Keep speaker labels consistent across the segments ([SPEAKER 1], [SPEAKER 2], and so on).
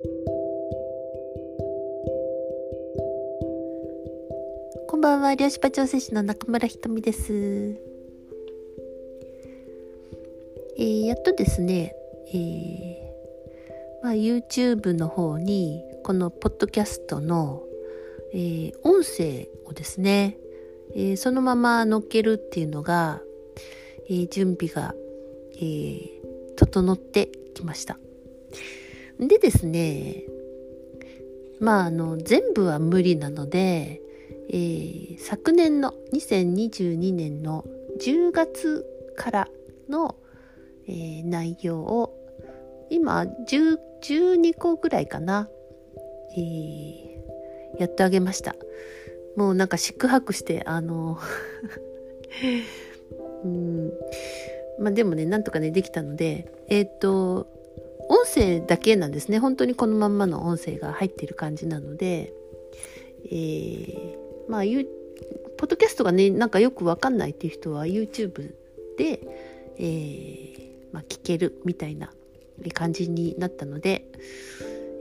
[SPEAKER 1] こんばんは、漁師場調整士の中村ひとみです。えー、やっとですね、えーまあ、YouTube の方にこのポッドキャストの、えー、音声をですね、えー、そのまま載っけるっていうのが、えー、準備が、えー、整ってきました。でですね、まあ、あの、全部は無理なので、えー、昨年の2022年の10月からの、えー、内容を今10 12個ぐらいかな、えー、やってあげました。もうなんか四苦八苦してあの うん。まあでもねなんとかねできたのでえっ、ー、と音声だけなんですね本当にこのまんまの音声が入ってる感じなのでえー、まあポッドキャストがねなんかよくわかんないっていう人は YouTube で、えーまあ、聞けるみたいな感じになったので、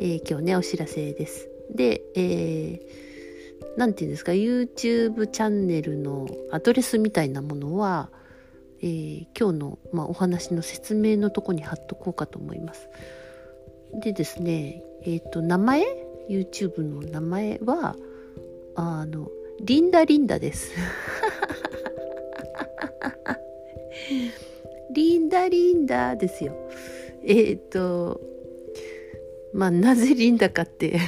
[SPEAKER 1] えー、今日ねお知らせです。で、えー、なんていうんですか YouTube チャンネルのアドレスみたいなものは、えー、今日の、まあ、お話の説明のとこに貼っとこうかと思います。でですねえっ、ー、と名前 YouTube の名前はあのリンダリンダです。リンダリンダですよ。えっ、ー、とまあなぜリンダかって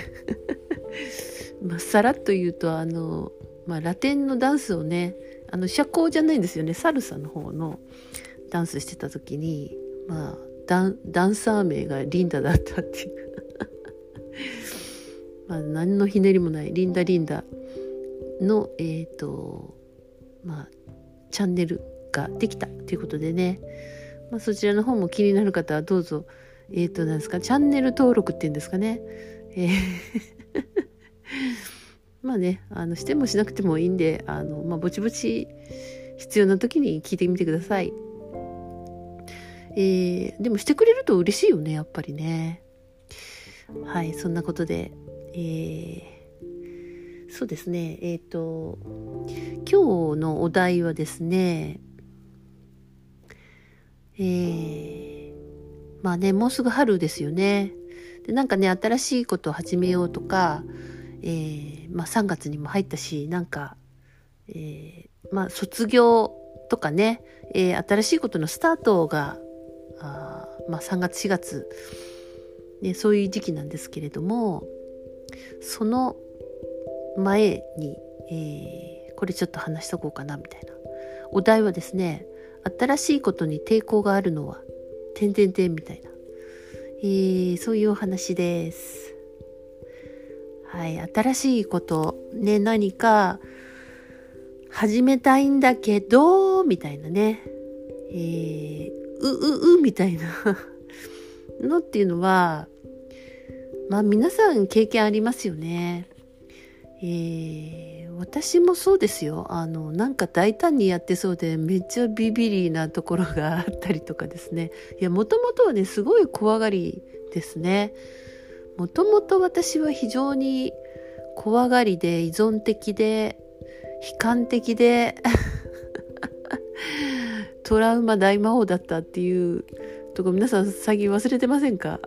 [SPEAKER 1] まあさらっと言うとあの、まあ、ラテンのダンスをねあの社交じゃないんですよね。サルサの方のダンスしてた時にまあダンサー名がリンダだったっていう。まあ何のひねりもない。リンダリンダのえっ、ー、とまあチャンネルができたということでね。まあ、そちらの方も気になる方はどうぞ、えっ、ー、と、なんですか、チャンネル登録っていうんですかね。えー。まあね、あの、してもしなくてもいいんで、あの、まあ、ぼちぼち必要な時に聞いてみてください。えー、でもしてくれると嬉しいよね、やっぱりね。はい、そんなことで、えー、そうですね、えっ、ー、と、今日のお題はですね、えー、まあね、もうすぐ春ですよね。で、なんかね、新しいことを始めようとか、えー、まあ3月にも入ったし、なんか、えー、まあ卒業とかね、えー、新しいことのスタートが、あまあ3月4月、ね、そういう時期なんですけれども、その前に、えー、これちょっと話しとこうかなみたいな。お題はですね、新しいことに抵抗があるのは、てんてんてんみたいな、えー、そういうお話です。はい、新しいこと、ね、何か始めたいんだけど、みたいなね、えー、う、う、う、みたいな。のっていうのは、まあ皆さん経験ありますよね。えー私もそうですよ。あのなんか大胆にやってそうでめっちゃビビリなところがあったりとかですね。いやもともとはねすごい怖がりですね。もともと私は非常に怖がりで依存的で悲観的で トラウマ大魔王だったっていうとこ皆さん最近忘れてませんか？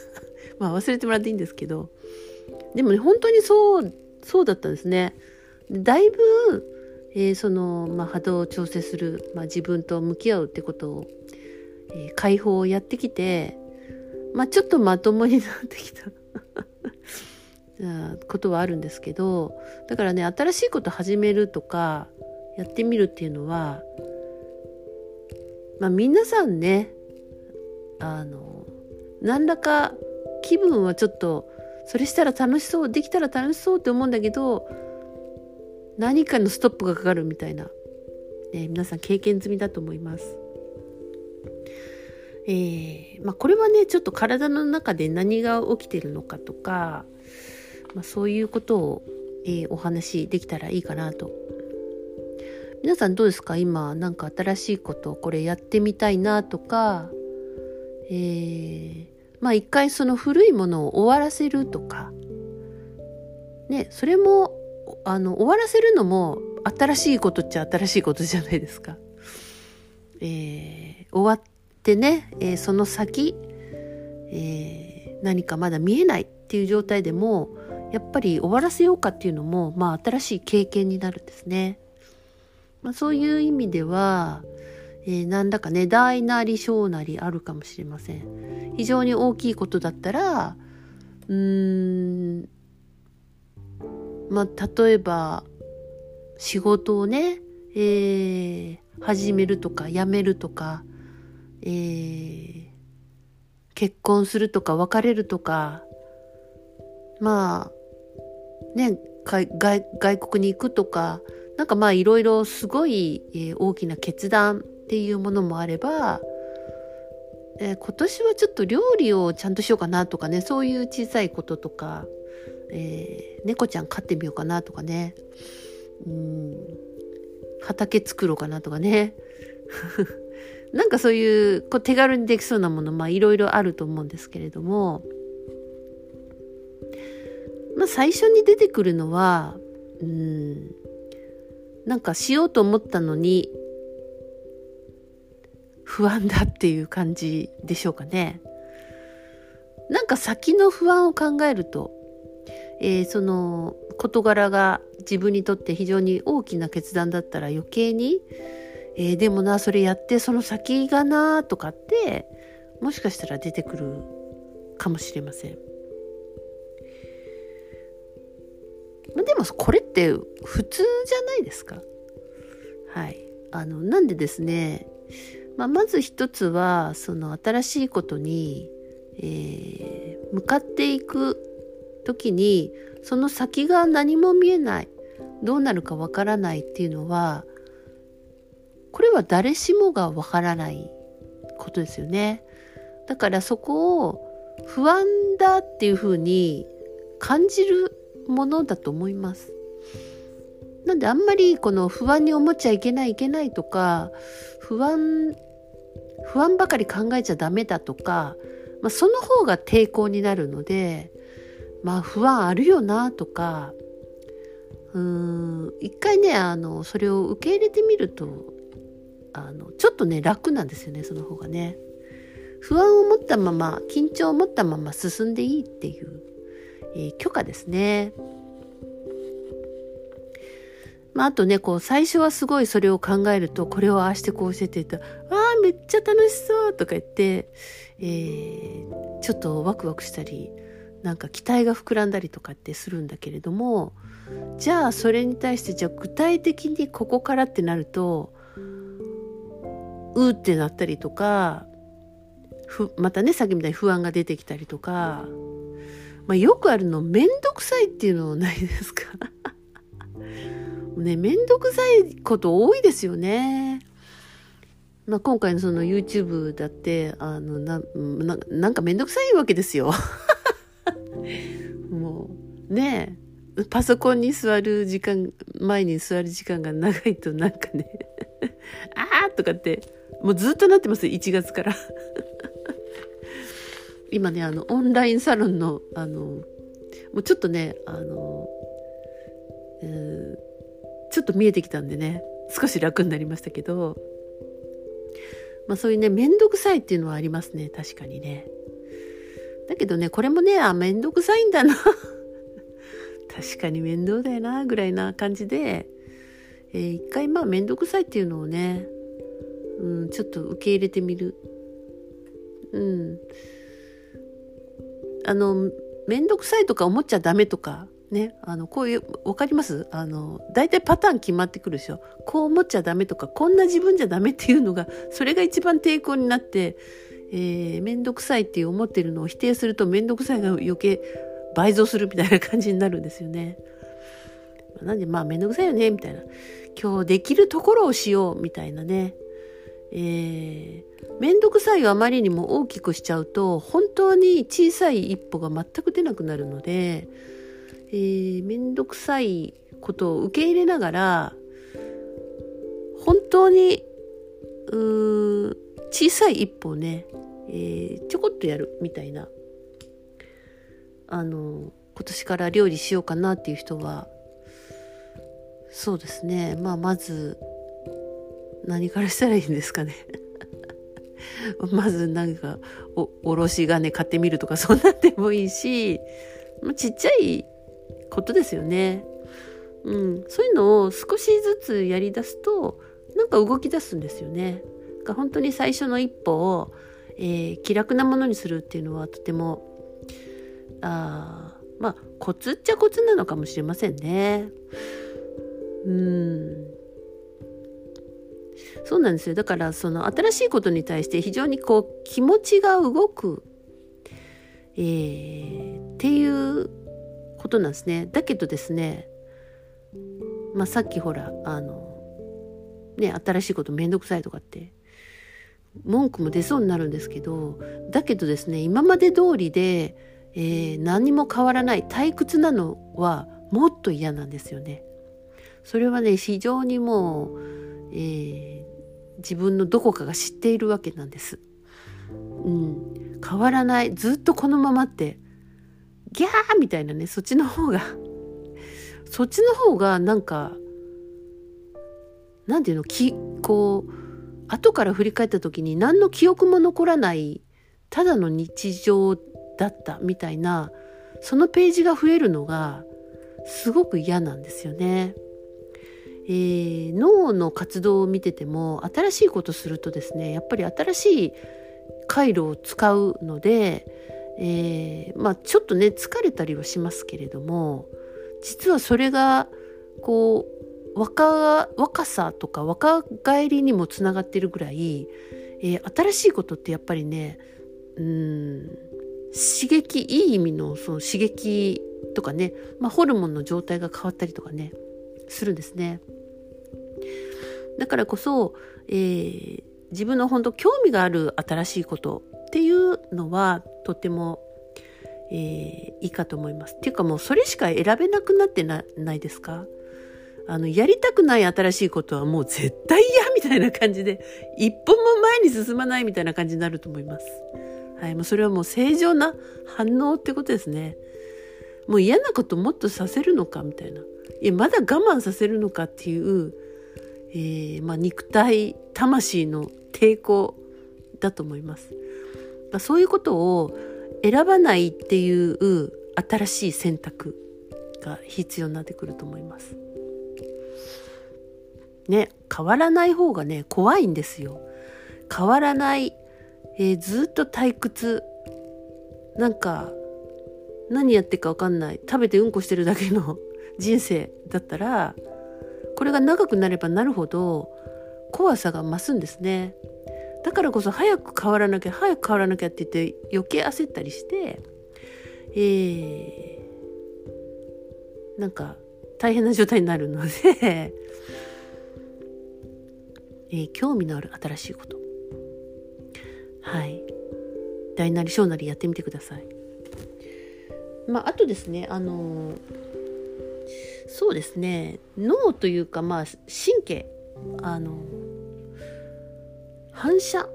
[SPEAKER 1] まあ忘れてもらっていいんですけど。でもね本当にそうそうだったんですね。だいぶ、えー、その、まあ、波動を調整する、まあ、自分と向き合うってことを、えー、解放をやってきて、まあ、ちょっとまともになってきた ことはあるんですけどだからね新しいこと始めるとかやってみるっていうのはまあ皆さんねあの何らか気分はちょっとそれしたら楽しそうできたら楽しそうって思うんだけど何かのストップがかかるみたいな、ね、皆さん経験済みだと思います。えー、まあ、これはねちょっと体の中で何が起きてるのかとか、まあ、そういうことを、えー、お話しできたらいいかなと。皆さんどうですか？今なんか新しいことこれやってみたいなとか、えー、まあ一回その古いものを終わらせるとか、ね、それも、あの、終わらせるのも新しいことっちゃ新しいことじゃないですか。えー、終わってね、えー、その先、えー、何かまだ見えないっていう状態でも、やっぱり終わらせようかっていうのも、まあ新しい経験になるんですね。まあそういう意味では、えー、何らかね、大なり小なりあるかもしれません。非常に大きいことだったら、うーん、まあ、例えば、仕事をね、えー、始めるとか、辞めるとか、えー、結婚するとか、別れるとか、まあ、ね、外外国に行くとか、なんかまあいろいろすごい、えー、大きな決断っていうものもあれば、えー、今年はちょっと料理をちゃんとしようかなとかねそういう小さいこととか、えー、猫ちゃん飼ってみようかなとかねうん畑作ろうかなとかね。なんかそういうこう手軽にできそうなものまあいろいろあると思うんですけれどもまあ最初に出てくるのはうんなんかしようと思ったのに不安だっていう感じでしょうかね。なんか先の不安を考えると、えー、その事柄が自分にとって非常に大きな決断だったら余計に、えー、でもなそれやってその先がなとかってもしかしたら出てくるかもしれません。でもこれって普通じゃないですか。はい。あの、なんでですね、まあ、まず一つはその新しいことに、えー、向かっていく時にその先が何も見えないどうなるかわからないっていうのはこれは誰しもがわからないことですよね。だからそこを不安だっていうふうに感じるものだと思います。なんであんまりこの不安に思っちゃいけないいけないとか不安不安ばかり考えちゃダメだとか、まあ、その方が抵抗になるのでまあ不安あるよなとかうん一回ねあのそれを受け入れてみるとあのちょっとね楽なんですよねその方がね。不安を持ったまま緊張を持ったまま進んでいいっていう、えー、許可ですね。まあ、あとね、こう、最初はすごいそれを考えると、これをああしてこうしてって言ったら、ああ、めっちゃ楽しそうとか言って、えー、ちょっとワクワクしたり、なんか期待が膨らんだりとかってするんだけれども、じゃあそれに対して、じゃあ具体的にここからってなると、うってなったりとか、ふまたね、さっきみたいに不安が出てきたりとか、まあ、よくあるの、めんどくさいっていうのないですか？ね、めんどくさいこと多いですよね。まあ、今回のその YouTube だって、あの、な、なんかめんどくさいわけですよ。もう、ねパソコンに座る時間、前に座る時間が長いとなんかね あーとかって、もうずっとなってます、1月から。今ね、あの、オンラインサロンの、あの、もうちょっとね、あの、えーちょっと見えてきたんでね少し楽になりましたけどまあそういうね面倒くさいっていうのはありますね確かにね。だけどねこれもねあ面倒くさいんだな。確かに面倒だよなぐらいな感じで、えー、一回まあ面倒くさいっていうのをね、うん、ちょっと受け入れてみるうんあの面倒くさいとか思っちゃダメとかね、あの、こういう、わかります？あの、大体パターン決まってくるでしょ。こう思っちゃダメとか、こんな自分じゃダメっていうのが、それが一番抵抗になって、えー、めんどくさいっていう思ってるのを否定すると、めんどくさいが余計倍増するみたいな感じになるんですよね。なんで、まあ、めんどくさいよね、みたいな。今日できるところをしよう、みたいなね。えー、めんどくさいをあまりにも大きくしちゃうと、本当に小さい一歩が全く出なくなるので、えー、めんどくさいことを受け入れながら、本当に、うー小さい一歩をね、えー、ちょこっとやるみたいなあの今年から料理しようかなっていう人はそうですね。まあまず何からしたらいいんですかね まずなんかおおろし金買ってみるとかそんなんでもいいしちっちゃいことですよね。うん、そういうのを少しずつやりだすとなんか動き出すんですよね。が本当に最初の一歩を、えー、気楽なものにするっていうのはとてもあまあコツっちゃコツなのかもしれませんね。うんそうなんですよだからその新しいことに対して非常にこう気持ちが動く、えー、っていうことなんですね。だけどですねまあさっきほらあのね新しいことめんどくさいとかって文句も出そうになるんですけどだけどですね今まで通りで、えー、何も変わらない退屈なのはもっと嫌なんですよね。それはね非常にもう、えー、自分のどこかが知っているわけなんです。うん、変わらないずっとこのままってギャーみたいなねそっちの方がそっちの方がなんかなんていうの？きこう後から振り返った時に何の記憶も残らないただの日常だったみたいなそのページが増えるのがすごく嫌なんですよね。えー、脳の活動を見てても新しいことするとですねやっぱり新しい回路を使うので、えー、まあちょっとね疲れたりはしますけれども実はそれがこう若若さとか若返りにもつながってるぐらい、えー、新しいことってやっぱりねうん刺激いい意味のその刺激とかね、まあ、ホルモンの状態が変わったりとかねするんですね。だからこそ、えー、自分の本当興味がある新しいことっていうのはとても、えー、いいかと思います。っていうかもうそれしか選べなくなってないですか？あの、やりたくない新しいことはもう絶対嫌みたいな感じで、一歩も前に進まないみたいな感じになると思います。はい、もうそれはもう正常な反応ってことですね。もう嫌なこともっとさせるのかみたいな。いや、まだ我慢させるのかっていう、えー、まあ、肉体、魂の抵抗だと思います。まあ、そういうことを選ばないっていう新しい選択が必要になってくると思います。ね変わらない方がね怖いんですよ変わらない、えー、ずっと退屈なんか何やってるか分かんない食べてうんこしてるだけの人生だったらこれが長くなればなるほど怖さが増すんですね。だからこそ早く変わらなきゃ早く変わらなきゃって言って余計焦ったりしてえー、なんか大変な状態になるので えー、興味のある新しいこと。はい。大なり小なりやってみてください。まああとですねあのー、そうですね。脳というかまあ神経。あの反射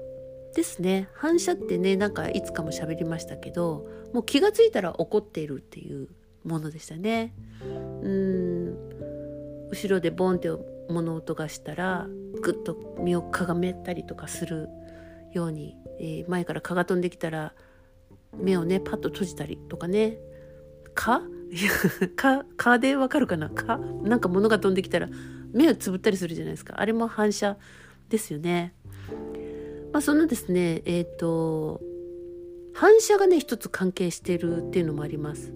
[SPEAKER 1] ですね。反射ってねなんかいつかも喋りましたけどもう気が付いたら怒っているっていうものでしたね。うん。後ろでボンって物音がしたらぐっと身をかがめたりとかするように、えー、前から蚊が飛んできたら目をねパッと閉じたりとかね。蚊 蚊蚊でわかるかな？蚊なんか物が飛んできたら目をつぶったりするじゃないですかあれも反射ですよね。まあ、そのですねえっ、ー、と反射がね一つ関係してるっていうのもあります。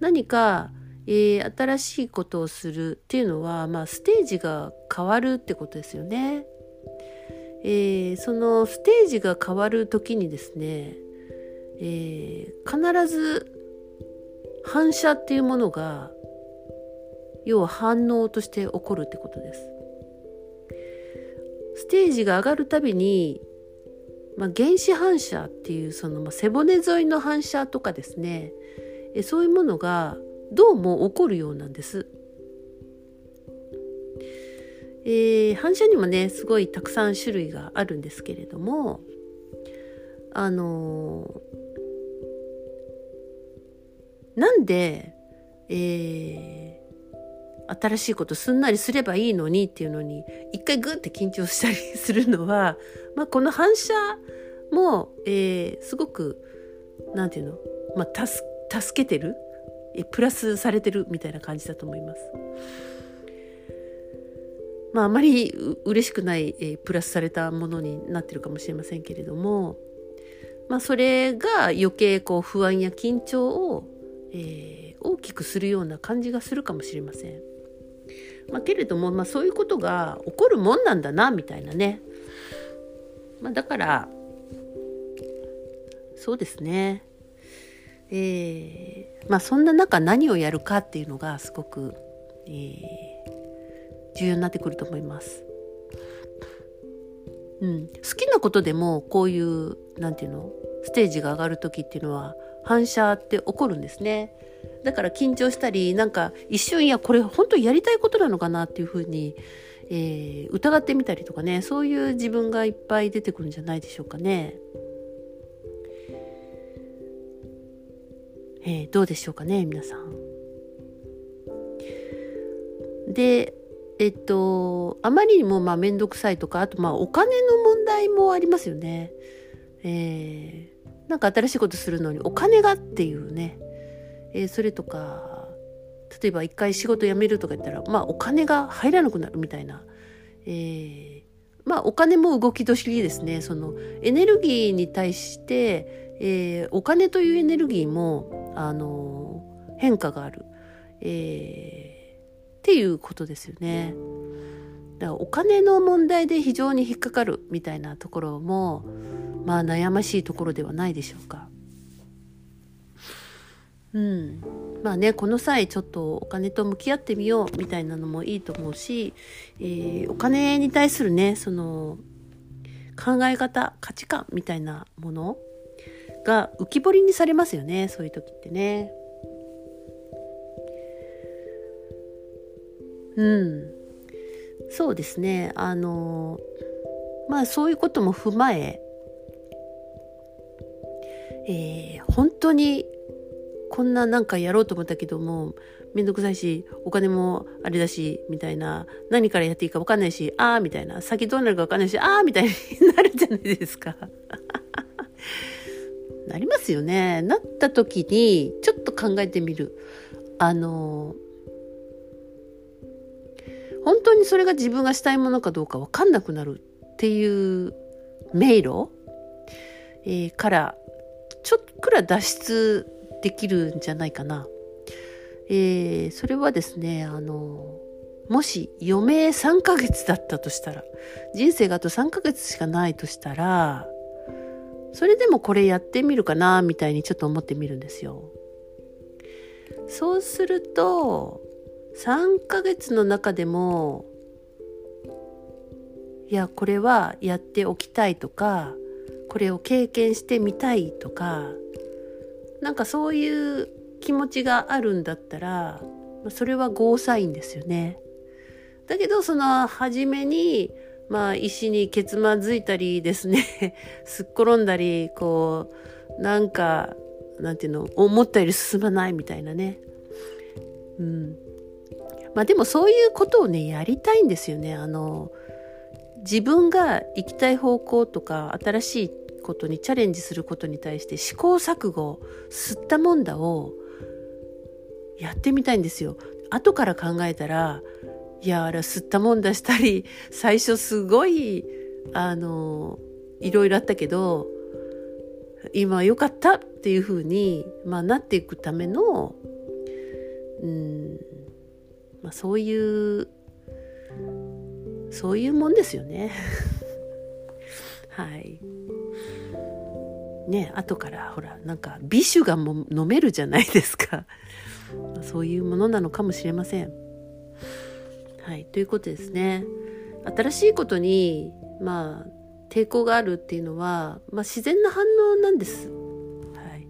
[SPEAKER 1] 何かえー、新しいことをするっていうのは、まあ、ステージが変わるってことですよね。えー、そのステージが変わる時にですね、えー、必ず反射っていうものが要は反応として起こるってことです。ステージが上がるたびに、まあ、原子反射っていうその、まあ、背骨沿いの反射とかですねえそういうものがどうも起こるようなんです。えー、反射にもねすごいたくさん種類があるんですけれどもあのなんで、えー、新しいことすんなりすればいいのにっていうのに一回グッて緊張したりするのは、まあ、この反射も、えー、すごくなんていうの、まあ、助助けてるプラスされてるみたいな感じだと思います。まあ、あまり嬉しくない、えー、プラスされたものになってるかもしれませんけれども、まあ、それが余計こう不安や緊張を、えー、大きくするような感じがするかもしれません。まあ、けれども、まあ、そういうことが起こるもんなんだなみたいなね。まあ、だからそうですね。えー、まあそんな中何をやるかっていうのがすごく、えー、重要になってくると思います。うん、好きなことでもこういうなんていうのステージが上がる時っていうのは反射って起こるんですね。だから緊張したりなんか一瞬いやこれ本当にやりたいことなのかなっていうふうに、えー、疑ってみたりとかねそういう自分がいっぱい出てくるんじゃないでしょうかね。えー、どうでしょうかね皆さん。でえっとあまりにもまあ面倒くさいとかあとまあお金の問題もありますよね。えー、なんか新しいことするのにお金がっていうね、えー、それとか例えば一回仕事辞めるとか言ったらまあお金が入らなくなるみたいな、えー、まあお金も動き年ですね。そのエネルギーに対して、えー、お金というエネルギーもあの変化がある、えー、っていうことですよね。だからお金の問題で非常に引っかかるみたいなところもまあ悩ましいところではないでしょうか。うん、まあねこの際ちょっとお金と向き合ってみようみたいなのもいいと思うし、えー、お金に対するねその考え方価値観みたいなものが浮き彫りにされますよねそういう時ってね。うんそうですねあのまあそういうことも踏まええー、本当にこんななんかやろうと思ったけどもめんどくさいしお金もあれだしみたいな何からやっていいか分かんないしああみたいな先どうなるか分かんないしああみたいに なるじゃないですか。なりますよね。なった時にちょっと考えてみる。あの本当にそれが自分がしたいものかどうか分かんなくなるっていう迷路、えー、からちょっくら脱出できるんじゃないかな。えー、それはですねあのもし余命3ヶ月だったとしたら人生があと3ヶ月しかないとしたらそれでもこれやってみるかなみたいにちょっと思ってみるんですよ。そうすると3ヶ月の中でもいやこれはやっておきたいとかこれを経験してみたいとかなんかそういう気持ちがあるんだったらそれはゴーサインですよね。だけどその初めにまあ石にけつまずいたりですね すっ転んだりこうなんかなんていうの思ったより進まないみたいなね。うん。まあでもそういうことをねやりたいんですよね。あの自分が行きたい方向とか新しいことにチャレンジすることに対して試行錯誤吸ったもんだをやってみたいんですよ後から考えたらいやあれ吸ったもんだしたり 最初すごいあのいろいろあったけど今良かったっていうふうに、まあ、なっていくためのうん、まあ、そういうそういうもんですよね。はい。ね後からほらなんか美酒がも飲めるじゃないですか。そういうものなのかもしれません。はい、ということですね。新しいことに、まあ、抵抗があるっていうのは、まあ、自然な反応なんです。はい、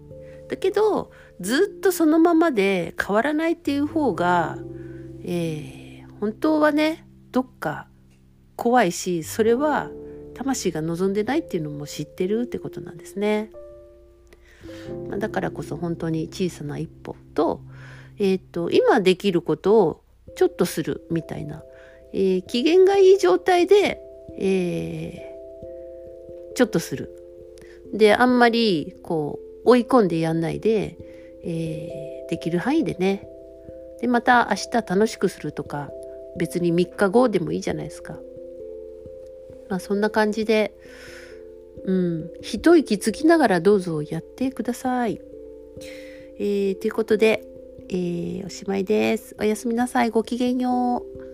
[SPEAKER 1] だけどずっとそのままで変わらないっていう方が、えー、本当はねどっか怖いしそれは魂が望んでないっていうのも知ってるってことなんですね。だからこそ本当に小さな一歩と,、えーと、今できることをちょっとするみたいな、えー、機嫌がいい状態で、えー、ちょっとする。であんまりこう追い込んでやんないで、えー、できる範囲でねでまた明日楽しくするとか別に3日後でもいいじゃないですか。まあそんな感じでうん、一息つきながらどうぞやってください。えー、ということで、えー、おしまいです。おやすみなさい。ごきげんよう。